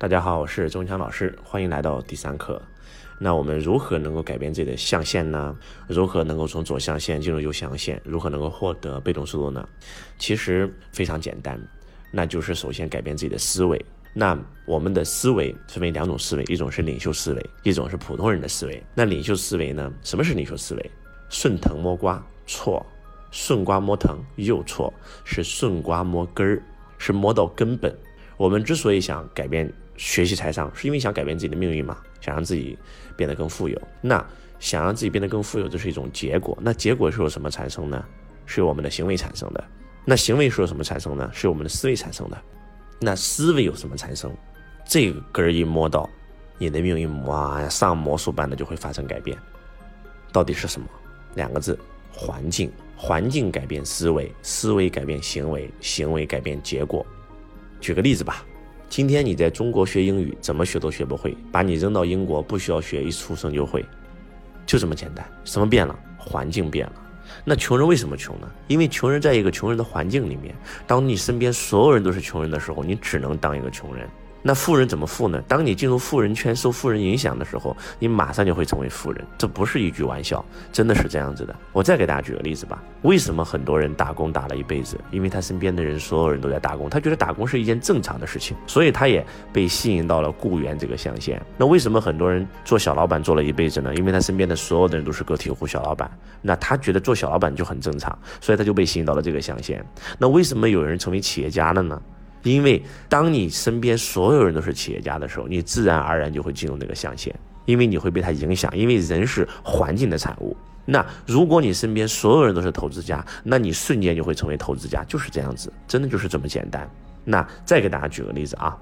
大家好，我是钟强老师，欢迎来到第三课。那我们如何能够改变自己的象限呢？如何能够从左象限进入右象限？如何能够获得被动收入呢？其实非常简单，那就是首先改变自己的思维。那我们的思维分为两种思维，一种是领袖思维，一种是普通人的思维。那领袖思维呢？什么是领袖思维？顺藤摸瓜错，顺瓜摸藤又错，是顺瓜摸根儿，是摸到根本。我们之所以想改变。学习财商是因为想改变自己的命运嘛？想让自己变得更富有。那想让自己变得更富有，这是一种结果。那结果是由什么产生呢？是由我们的行为产生的。那行为是由什么产生呢？是由我们的思维产生的。那思维有什么产生？这个根儿一摸到，你的命运哇，上魔术般的就会发生改变。到底是什么？两个字：环境。环境改变思维，思维改变行为，行为改变结果。举个例子吧。今天你在中国学英语，怎么学都学不会，把你扔到英国，不需要学，一出生就会，就这么简单。什么变了？环境变了。那穷人为什么穷呢？因为穷人在一个穷人的环境里面，当你身边所有人都是穷人的时候，你只能当一个穷人。那富人怎么富呢？当你进入富人圈，受富人影响的时候，你马上就会成为富人。这不是一句玩笑，真的是这样子的。我再给大家举个例子吧。为什么很多人打工打了一辈子？因为他身边的人，所有人都在打工，他觉得打工是一件正常的事情，所以他也被吸引到了雇员这个象限。那为什么很多人做小老板做了一辈子呢？因为他身边的所有的人都是个体户小老板，那他觉得做小老板就很正常，所以他就被吸引到了这个象限。那为什么有人成为企业家了呢？因为当你身边所有人都是企业家的时候，你自然而然就会进入那个象限，因为你会被他影响。因为人是环境的产物。那如果你身边所有人都是投资家，那你瞬间就会成为投资家，就是这样子，真的就是这么简单。那再给大家举个例子啊，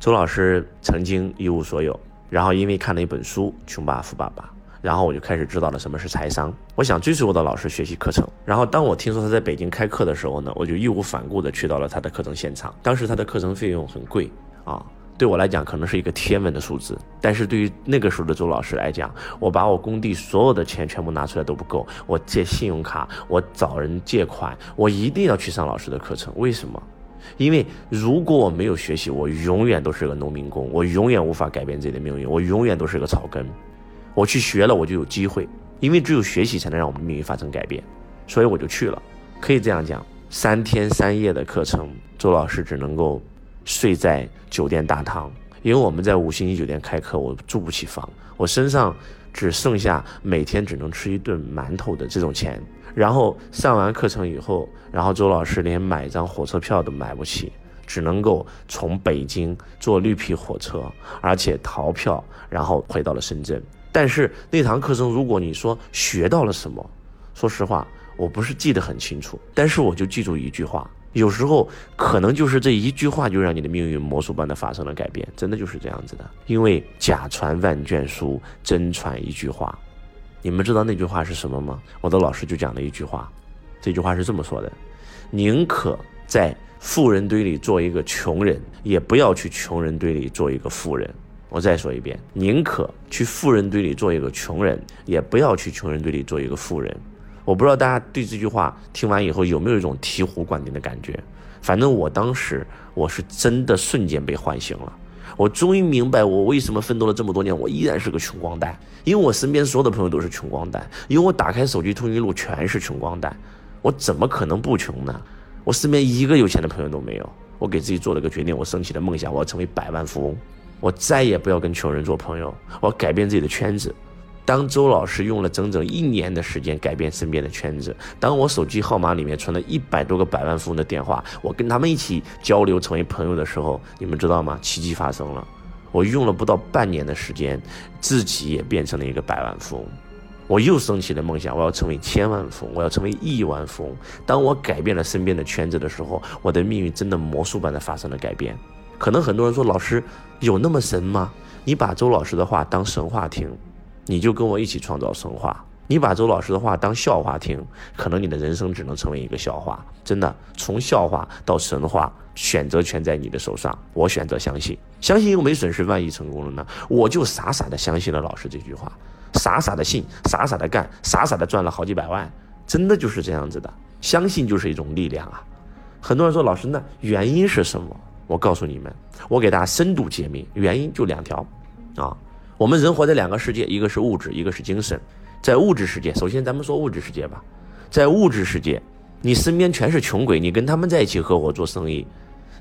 周老师曾经一无所有，然后因为看了一本书《穷爸爸富爸爸》。然后我就开始知道了什么是财商。我想追随我的老师学习课程。然后当我听说他在北京开课的时候呢，我就义无反顾地去到了他的课程现场。当时他的课程费用很贵啊，对我来讲可能是一个天文的数字。但是对于那个时候的周老师来讲，我把我工地所有的钱全部拿出来都不够，我借信用卡，我找人借款，我一定要去上老师的课程。为什么？因为如果我没有学习，我永远都是个农民工，我永远无法改变自己的命运，我永远都是个草根。我去学了，我就有机会，因为只有学习才能让我们命运发生改变，所以我就去了。可以这样讲，三天三夜的课程，周老师只能够睡在酒店大堂，因为我们在五星级酒店开课，我住不起房，我身上只剩下每天只能吃一顿馒头的这种钱。然后上完课程以后，然后周老师连买张火车票都买不起，只能够从北京坐绿皮火车，而且逃票，然后回到了深圳。但是那堂课程，如果你说学到了什么，说实话，我不是记得很清楚。但是我就记住一句话，有时候可能就是这一句话，就让你的命运魔术般的发生了改变，真的就是这样子的。因为假传万卷书，真传一句话。你们知道那句话是什么吗？我的老师就讲了一句话，这句话是这么说的：宁可在富人堆里做一个穷人，也不要去穷人堆里做一个富人。我再说一遍，宁可去富人堆里做一个穷人，也不要去穷人堆里做一个富人。我不知道大家对这句话听完以后有没有一种醍醐灌顶的感觉。反正我当时我是真的瞬间被唤醒了，我终于明白我为什么奋斗了这么多年，我依然是个穷光蛋。因为我身边所有的朋友都是穷光蛋，因为我打开手机通讯录全是穷光蛋，我怎么可能不穷呢？我身边一个有钱的朋友都没有。我给自己做了个决定，我升起了梦想，我要成为百万富翁。我再也不要跟穷人做朋友，我要改变自己的圈子。当周老师用了整整一年的时间改变身边的圈子，当我手机号码里面存了一百多个百万富翁的电话，我跟他们一起交流成为朋友的时候，你们知道吗？奇迹发生了。我用了不到半年的时间，自己也变成了一个百万富翁。我又升起了梦想，我要成为千万富翁，我要成为亿万富翁。当我改变了身边的圈子的时候，我的命运真的魔术般的发生了改变。可能很多人说，老师有那么神吗？你把周老师的话当神话听，你就跟我一起创造神话。你把周老师的话当笑话听，可能你的人生只能成为一个笑话。真的，从笑话到神话，选择权在你的手上。我选择相信，相信又没损失，万一成功了呢？我就傻傻的相信了老师这句话，傻傻的信，傻傻的干，傻傻的赚了好几百万。真的就是这样子的，相信就是一种力量啊。很多人说，老师，那原因是什么？我告诉你们，我给大家深度揭秘，原因就两条，啊，我们人活在两个世界，一个是物质，一个是精神。在物质世界，首先咱们说物质世界吧，在物质世界，你身边全是穷鬼，你跟他们在一起合伙做生意，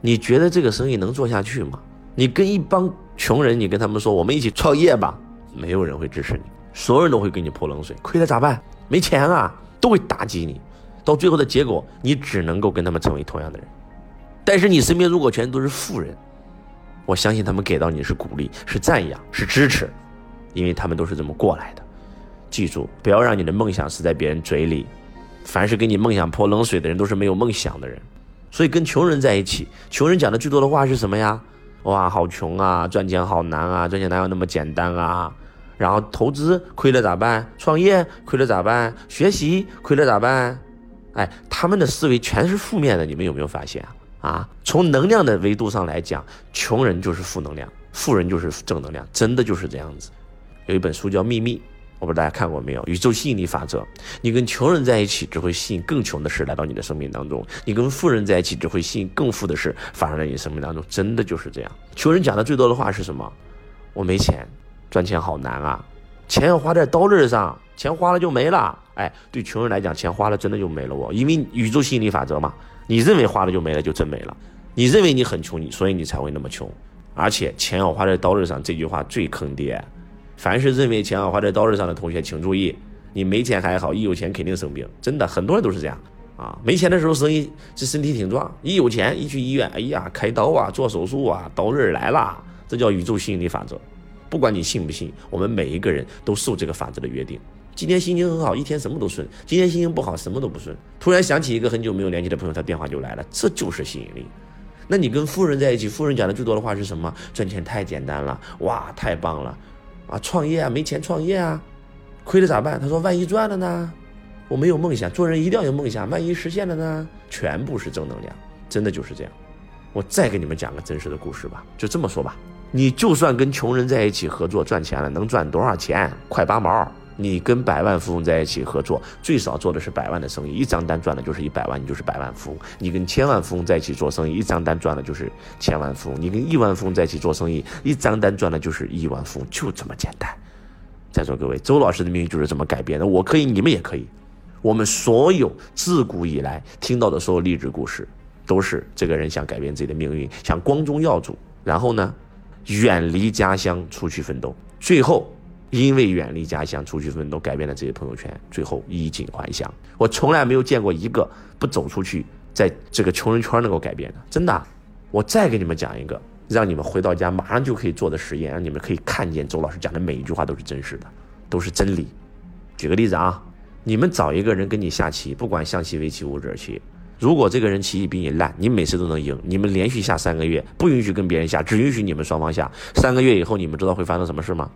你觉得这个生意能做下去吗？你跟一帮穷人，你跟他们说我们一起创业吧，没有人会支持你，所有人都会给你泼冷水，亏了咋办？没钱啊，都会打击你，到最后的结果，你只能够跟他们成为同样的人。但是你身边如果全都是富人，我相信他们给到你是鼓励，是赞扬，是支持，因为他们都是这么过来的。记住，不要让你的梦想死在别人嘴里。凡是给你梦想泼冷水的人，都是没有梦想的人。所以跟穷人在一起，穷人讲的最多的话是什么呀？哇，好穷啊，赚钱好难啊，赚钱哪有那么简单啊？然后投资亏了咋办？创业亏了咋办？学习亏了咋办？哎，他们的思维全是负面的，你们有没有发现啊？啊，从能量的维度上来讲，穷人就是负能量，富人就是正能量，真的就是这样子。有一本书叫《秘密》，我不知道大家看过没有？宇宙吸引力法则，你跟穷人在一起，只会吸引更穷的事来到你的生命当中；你跟富人在一起，只会吸引更富的事发生在你生命当中。真的就是这样。穷人讲的最多的话是什么？我没钱，赚钱好难啊，钱要花在刀刃上，钱花了就没了。哎，对穷人来讲，钱花了真的就没了。我因为宇宙吸引力法则嘛。你认为花了就没了，就真没了。你认为你很穷，你所以你才会那么穷。而且钱要花在刀刃上，这句话最坑爹。凡是认为钱要花在刀刃上的同学，请注意，你没钱还好，一有钱肯定生病。真的，很多人都是这样啊。没钱的时候生意这身体挺壮，一有钱一去医院，哎呀，开刀啊，做手术啊，刀刃来了。这叫宇宙吸引力法则。不管你信不信，我们每一个人都受这个法则的约定。今天心情很好，一天什么都顺；今天心情不好，什么都不顺。突然想起一个很久没有联系的朋友，他电话就来了，这就是吸引力。那你跟富人在一起，富人讲的最多的话是什么？赚钱太简单了，哇，太棒了，啊，创业啊，没钱创业啊，亏了咋办？他说万一赚了呢？我没有梦想，做人一定要有梦想，万一实现了呢？全部是正能量，真的就是这样。我再给你们讲个真实的故事吧，就这么说吧，你就算跟穷人在一起合作赚钱了，能赚多少钱？快八毛。你跟百万富翁在一起合作，最少做的是百万的生意，一张单赚的就是一百万，你就是百万富翁。你跟千万富翁在一起做生意，一张单赚的就是千万富翁。你跟亿万富翁在一起做生意，一张单赚的就是亿万富翁，就这么简单。在座各位，周老师的命运就是这么改变的。我可以，你们也可以。我们所有自古以来听到的所有励志故事，都是这个人想改变自己的命运，想光宗耀祖，然后呢，远离家乡出去奋斗，最后。因为远离家乡出去奋斗，改变了自己的朋友圈，最后衣锦还乡。我从来没有见过一个不走出去，在这个穷人圈能够改变的，真的。我再给你们讲一个，让你们回到家马上就可以做的实验，让你们可以看见周老师讲的每一句话都是真实的，都是真理。举个例子啊，你们找一个人跟你下棋，不管象棋、围棋、五子棋，如果这个人棋艺比你烂，你每次都能赢，你们连续下三个月，不允许跟别人下，只允许你们双方下。三个月以后，你们知道会发生什么事吗？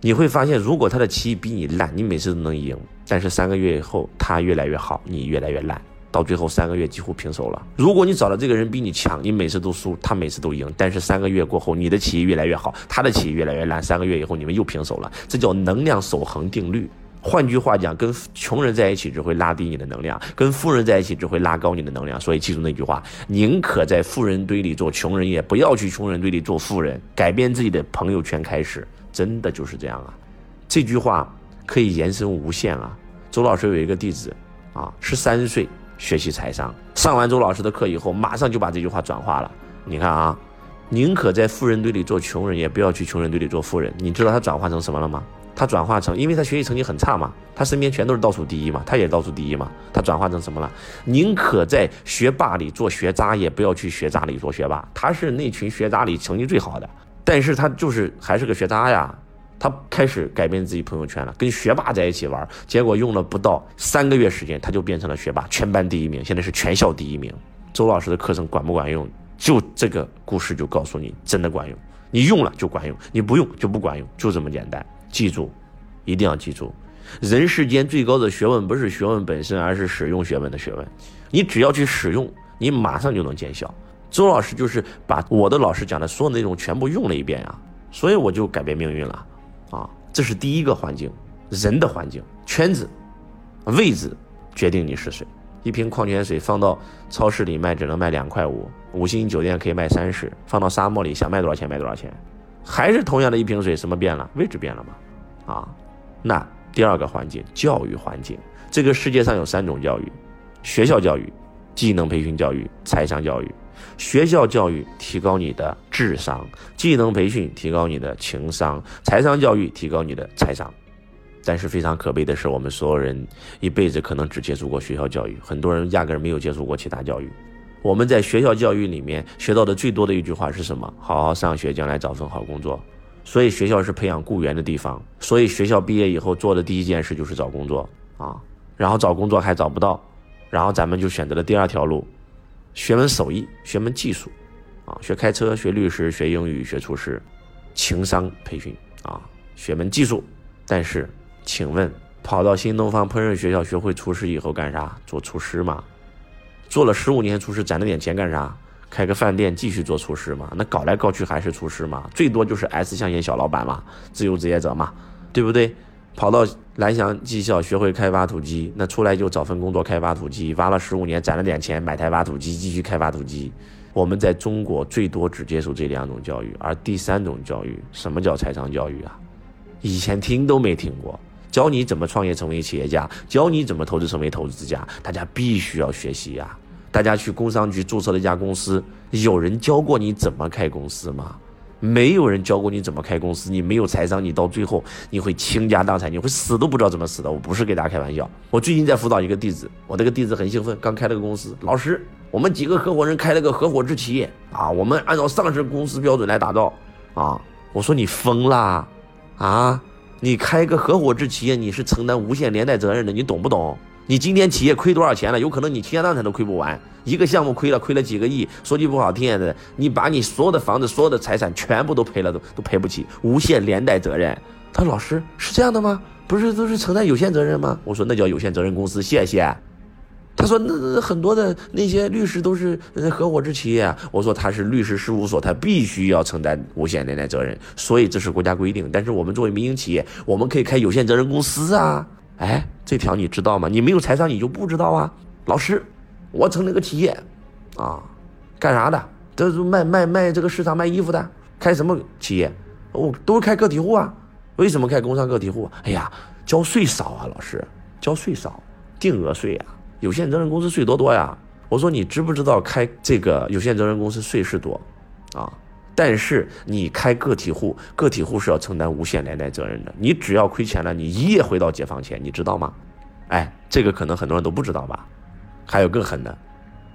你会发现，如果他的棋艺比你烂，你每次都能赢；但是三个月以后，他越来越好，你越来越烂，到最后三个月几乎平手了。如果你找的这个人比你强，你每次都输，他每次都赢，但是三个月过后，你的棋艺越来越好，他的棋艺越来越烂，三个月以后你们又平手了。这叫能量守恒定律。换句话讲，跟穷人在一起只会拉低你的能量，跟富人在一起只会拉高你的能量。所以记住那句话：宁可在富人堆里做穷人，也不要去穷人堆里做富人。改变自己的朋友圈开始。真的就是这样啊，这句话可以延伸无限啊。周老师有一个弟子啊，十三岁学习财商，上完周老师的课以后，马上就把这句话转化了。你看啊，宁可在富人堆里做穷人，也不要去穷人堆里做富人。你知道他转化成什么了吗？他转化成，因为他学习成绩很差嘛，他身边全都是倒数第一嘛，他也倒数第一嘛。他转化成什么了？宁可在学霸里做学渣，也不要去学渣里做学霸。他是那群学渣里成绩最好的。但是他就是还是个学渣呀，他开始改变自己朋友圈了，跟学霸在一起玩，结果用了不到三个月时间，他就变成了学霸，全班第一名，现在是全校第一名。周老师的课程管不管用？就这个故事就告诉你，真的管用，你用了就管用，你不用就不管用，就这么简单。记住，一定要记住，人世间最高的学问不是学问本身，而是使用学问的学问。你只要去使用，你马上就能见效。周老师就是把我的老师讲的所有内容全部用了一遍呀，所以我就改变命运了，啊，这是第一个环境，人的环境圈子，位置决定你是谁。一瓶矿泉水放到超市里卖只能卖两块五，五星酒店可以卖三十，放到沙漠里想卖多少钱卖多少钱，还是同样的一瓶水，什么变了？位置变了吗？啊，那第二个环境，教育环境，这个世界上有三种教育：学校教育、技能培训教育、财商教育。学校教育提高你的智商，技能培训提高你的情商，财商教育提高你的财商。但是非常可悲的是，我们所有人一辈子可能只接触过学校教育，很多人压根没有接触过其他教育。我们在学校教育里面学到的最多的一句话是什么？好好上学，将来找份好工作。所以学校是培养雇员的地方。所以学校毕业以后做的第一件事就是找工作啊，然后找工作还找不到，然后咱们就选择了第二条路，学门手艺，学门技术，啊，学开车，学律师，学英语，学厨师，情商培训啊，学门技术。但是，请问跑到新东方烹饪学校学会厨师以后干啥？做厨师吗？做了十五年厨师，攒了点钱干啥？开个饭店继续做厨师嘛？那搞来搞去还是厨师嘛？最多就是 S 象限小老板嘛，自由职业者嘛，对不对？跑到蓝翔技校学会开挖土机，那出来就找份工作开挖土机，挖了十五年，攒了点钱买台挖土机继续开挖土机。我们在中国最多只接受这两种教育，而第三种教育，什么叫财商教育啊？以前听都没听过。教你怎么创业成为企业家，教你怎么投资成为投资家，大家必须要学习呀！大家去工商局注册了一家公司，有人教过你怎么开公司吗？没有人教过你怎么开公司，你没有财商，你到最后你会倾家荡产，你会死都不知道怎么死的。我不是给大家开玩笑，我最近在辅导一个弟子，我这个弟子很兴奋，刚开了个公司，老师，我们几个合伙人开了个合伙制企业啊，我们按照上市公司标准来打造啊。我说你疯啦，啊？你开个合伙制企业，你是承担无限连带责任的，你懂不懂？你今天企业亏多少钱了？有可能你倾家荡产都亏不完，一个项目亏了，亏了几个亿。说句不好听的，你把你所有的房子、所有的财产全部都赔了，都都赔不起，无限连带责任。他说：“老师是这样的吗？不是都是承担有限责任吗？”我说：“那叫有限责任公司。”谢谢。他说：“那很多的那些律师都是合伙制企业啊。”我说：“他是律师事务所，他必须要承担无限连带责任，所以这是国家规定。但是我们作为民营企业，我们可以开有限责任公司啊！哎，这条你知道吗？你没有财商，你就不知道啊！老师，我成立个企业，啊，干啥的？这是卖卖卖这个市场卖衣服的，开什么企业？哦，都是开个体户啊！为什么开工商个体户？哎呀，交税少啊，老师，交税少，定额税啊。”有限责任公司税多多呀！我说你知不知道开这个有限责任公司税是多，啊，但是你开个体户，个体户是要承担无限连带责任的。你只要亏钱了，你一夜回到解放前，你知道吗？哎，这个可能很多人都不知道吧？还有更狠的，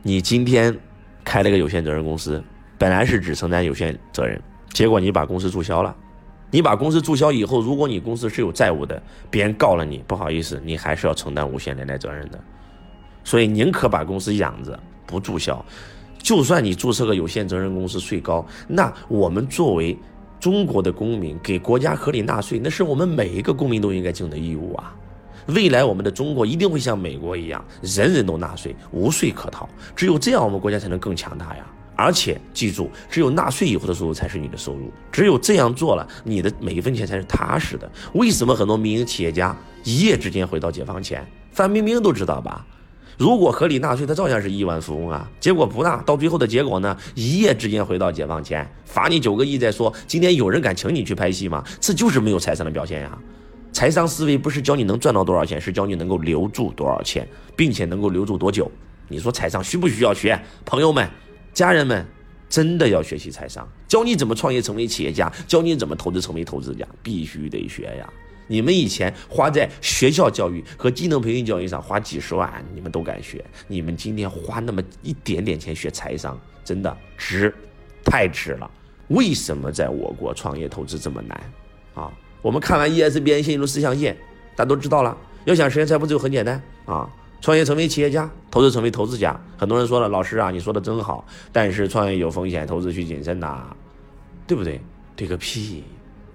你今天开了个有限责任公司，本来是只承担有限责任，结果你把公司注销了。你把公司注销以后，如果你公司是有债务的，别人告了你，不好意思，你还是要承担无限连带责任的。所以宁可把公司养着不注销，就算你注册个有限责任公司税高，那我们作为中国的公民给国家合理纳税，那是我们每一个公民都应该尽的义务啊！未来我们的中国一定会像美国一样，人人都纳税，无税可逃。只有这样，我们国家才能更强大呀！而且记住，只有纳税以后的收入才是你的收入，只有这样做了，你的每一分钱才是踏实的。为什么很多民营企业家一夜之间回到解放前？范冰冰都知道吧？如果合理纳税，他照样是亿万富翁啊。结果不纳，到最后的结果呢？一夜之间回到解放前，罚你九个亿再说。今天有人敢请你去拍戏吗？这就是没有财商的表现呀。财商思维不是教你能赚到多少钱，是教你能够留住多少钱，并且能够留住多久。你说财商需不需要学？朋友们、家人们，真的要学习财商，教你怎么创业成为企业家，教你怎么投资成为投资家，必须得学呀。你们以前花在学校教育和技能培训教育上花几十万，你们都敢学。你们今天花那么一点点钱学财商，真的值，太值了。为什么在我国创业投资这么难？啊，我们看完 ESBN 线路四象限，大家都知道了。要想实现财富自由很简单啊，创业成为企业家，投资成为投资家。很多人说了，老师啊，你说的真好，但是创业有风险，投资需谨慎呐，对不对？对个屁！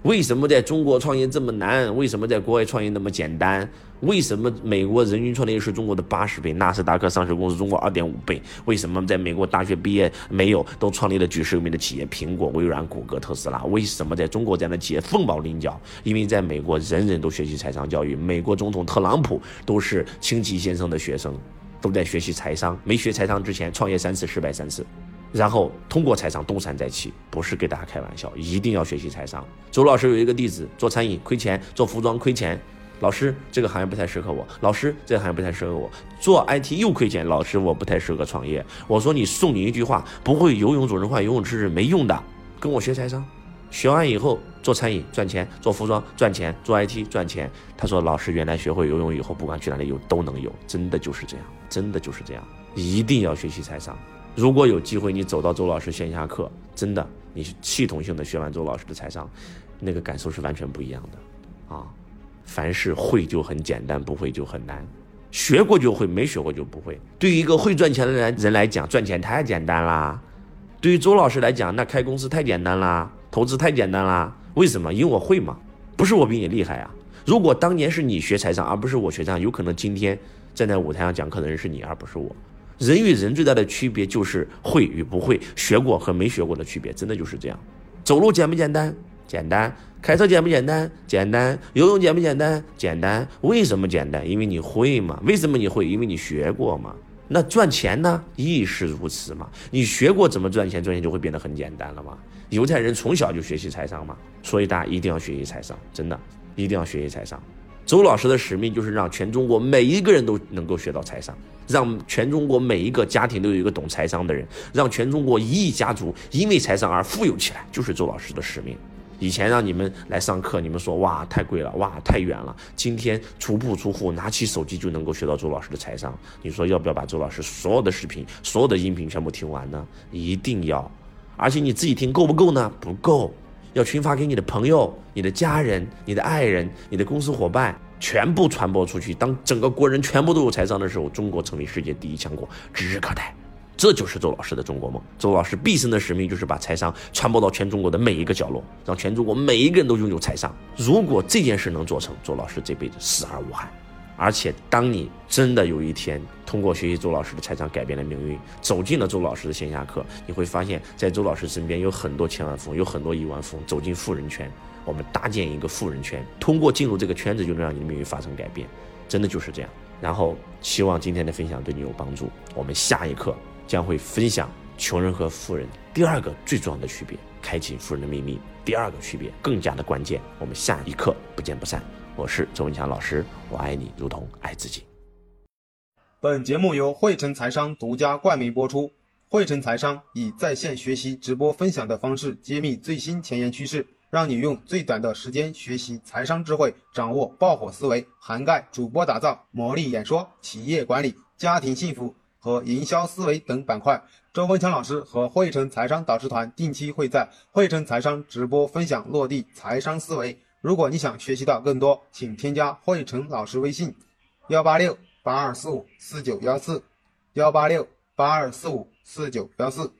为什么在中国创业这么难？为什么在国外创业那么简单？为什么美国人均创业是中国的八十倍？纳斯达克上市公司中国二点五倍？为什么在美国大学毕业没有都创立了举世有名的企业？苹果、微软、谷歌、特斯拉？为什么在中国这样的企业凤毛麟角？因为在美国人人都学习财商教育，美国总统特朗普都是清崎先生的学生，都在学习财商。没学财商之前，创业三次失败三次。然后通过财商东山再起，不是给大家开玩笑，一定要学习财商。周老师有一个弟子，做餐饮亏钱，做服装亏钱，老师这个行业不太适合我，老师这个行业不太适合我，做 IT 又亏钱，老师我不太适合创业。我说你送你一句话，不会游泳总是换游泳池是没用的，跟我学财商，学完以后做餐饮赚钱，做服装赚钱，做 IT 赚钱。他说老师原来学会游泳以后，不管去哪里游都能游，真的就是这样，真的就是这样，一定要学习财商。如果有机会，你走到周老师线下课，真的，你系统性的学完周老师的财商，那个感受是完全不一样的，啊，凡事会就很简单，不会就很难，学过就会，没学过就不会。对于一个会赚钱的人人来讲，赚钱太简单啦；对于周老师来讲，那开公司太简单啦，投资太简单啦。为什么？因为我会嘛，不是我比你厉害啊。如果当年是你学财商，而不是我学财商，有可能今天站在舞台上讲课的人是你，而不是我。人与人最大的区别就是会与不会，学过和没学过的区别，真的就是这样。走路简不简单？简单。开车简不简单？简单。游泳简不简单？简单。为什么简单？因为你会嘛。为什么你会？因为你学过嘛。那赚钱呢？亦是如此嘛。你学过怎么赚钱，赚钱就会变得很简单了嘛。犹太人从小就学习财商嘛，所以大家一定要学习财商，真的一定要学习财商。周老师的使命就是让全中国每一个人都能够学到财商，让全中国每一个家庭都有一个懂财商的人，让全中国一亿家族因为财商而富有起来，就是周老师的使命。以前让你们来上课，你们说哇太贵了，哇太远了。今天足不出户，拿起手机就能够学到周老师的财商。你说要不要把周老师所有的视频、所有的音频全部听完呢？一定要。而且你自己听够不够呢？不够。要群发给你的朋友、你的家人、你的爱人、你的公司伙伴，全部传播出去。当整个国人全部都有财商的时候，中国成为世界第一强国，指日可待。这就是周老师的中国梦。周老师毕生的使命就是把财商传播到全中国的每一个角落，让全中国每一个人都拥有财商。如果这件事能做成，周老师这辈子死而无憾。而且，当你真的有一天通过学习周老师的财商改变了命运，走进了周老师的线下课，你会发现在周老师身边有很多千万富翁，有很多亿万富翁，走进富人圈，我们搭建一个富人圈，通过进入这个圈子就能让你的命运发生改变，真的就是这样。然后，希望今天的分享对你有帮助。我们下一课将会分享穷人和富人第二个最重要的区别，开启富人的秘密。第二个区别更加的关键，我们下一课不见不散。我是周文强老师，我爱你如同爱自己。本节目由汇成财商独家冠名播出。汇成财商以在线学习、直播分享的方式，揭秘最新前沿趋势，让你用最短的时间学习财商智慧，掌握爆火思维，涵盖主播打造、魔力演说、企业管理、家庭幸福和营销思维等板块。周文强老师和汇成财商导师团定期会在汇成财商直播分享落地财商思维。如果你想学习到更多，请添加慧成老师微信：幺八六八二四五四九幺四，幺八六八二四五四九幺四。